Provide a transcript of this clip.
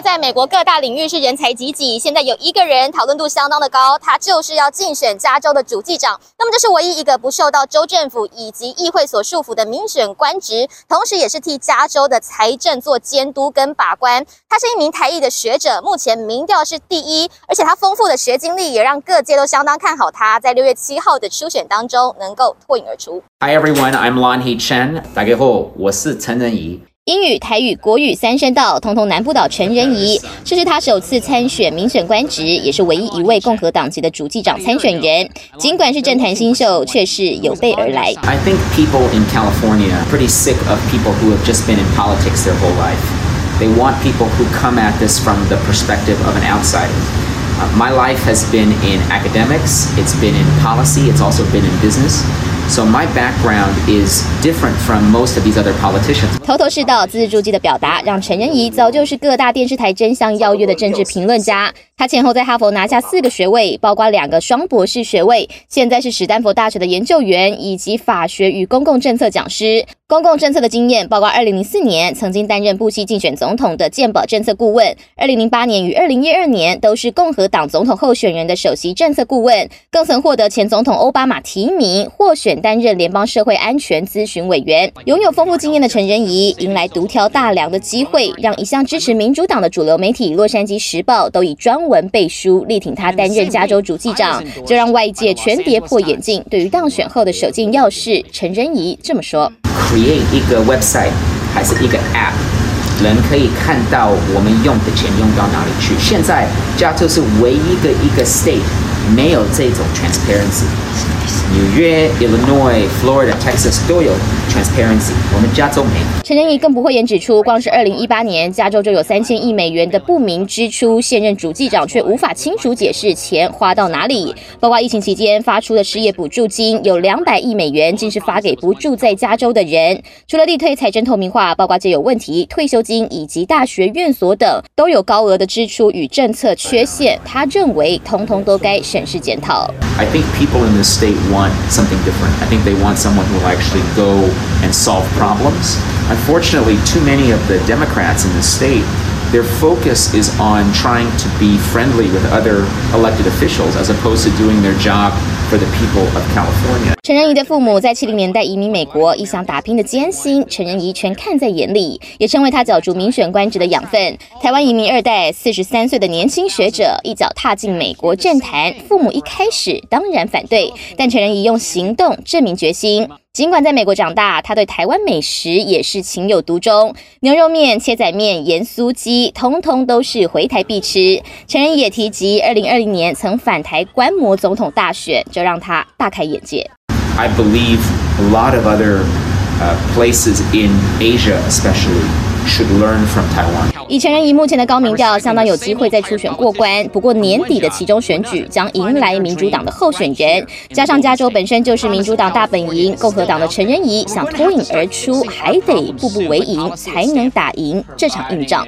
在美国各大领域是人才济济，现在有一个人讨论度相当的高，他就是要竞选加州的主计长。那么这是唯一一个不受到州政府以及议会所束缚的民选官职，同时也是替加州的财政做监督跟把关。他是一名台裔的学者，目前民调是第一，而且他丰富的学经历也让各界都相当看好他，在六月七号的初选当中能够脱颖而出。Hi everyone, I'm Lan He-Chen。大家好，我是陈仁仪。英语、台语、国语三声道，通通难不倒陈仁宜。这是他首次参选民选官职，也是唯一一位共和党籍的主计长参选人。尽管是政坛新秀，却是有备而来。I think people in California are pretty sick of people who have just been in politics their whole life. They want people who come at this from the perspective of an outsider. My life has been in academics, it's been in policy, it's also been in business. So my background is different from most of these other politicians. 头头是道、字字珠玑的表达，让陈仁仪早就是各大电视台争相邀约的政治评论家。他前后在哈佛拿下四个学位，包括两个双博士学位，现在是史丹佛大学的研究员以及法学与公共政策讲师。公共政策的经验包括2004年曾经担任布希竞选总统的健保政策顾问，2008年与2012年都是共和党总统候选人的首席政策顾问，更曾获得前总统奥巴马提名，获选担任联邦社会安全咨询委员。拥有丰富经验的陈仁仪迎来独挑大梁的机会，让一向支持民主党的主流媒体《洛杉矶时报》都以专文背书力挺他担任加州主计长，这让外界全跌破眼镜。对于当选后的首件要事，陈仁仪这么说。Create 一个 website 还是一个 app，人可以看到我们用的钱用到哪里去。现在加州是唯一的一个 state 没有这种 transparency。纽约、Illinois、Florida、Texas 都有 transparency，我们加州没。陈仁义更不讳言指出，光是二零一八年，加州就有三千亿美元的不明支出，现任主计长却无法清楚解释钱花到哪里。包括疫情期间发出的失业补助金，有两百亿美元，竟是发给不住在加州的人。除了力推财政透明化，包括借有问题退休金以及大学院所等，都有高额的支出与政策缺陷。他认为，通通都该审视检讨。I think people in the state want something different. I think they want someone who will actually go and solve problems. Unfortunately, too many of the Democrats in the state, their focus is on trying to be friendly with other elected officials as opposed to doing their job for the people of California. 陈仁仪的父母在七零年代移民美国，一向打拼的艰辛，陈仁仪全看在眼里，也成为他角逐民选官职的养分。台湾移民二代，四十三岁的年轻学者，一脚踏进美国政坛，父母一开始当然反对，但陈仁仪用行动证明决心。尽管在美国长大，他对台湾美食也是情有独钟，牛肉面、切仔面、盐酥鸡，通通都是回台必吃。陈仁宜也提及，二零二零年曾返台观摩总统大选，就让他大开眼界。I believe a lot of other places in Asia, especially, should learn from Taiwan. 以陈仁宜目前的高民调，相当有机会在初选过关。不过年底的其中选举将迎来民主党的候选人，加上加州本身就是民主党大本营，共和党的陈仁仪想脱颖而出，还得步步为营，才能打赢这场硬仗。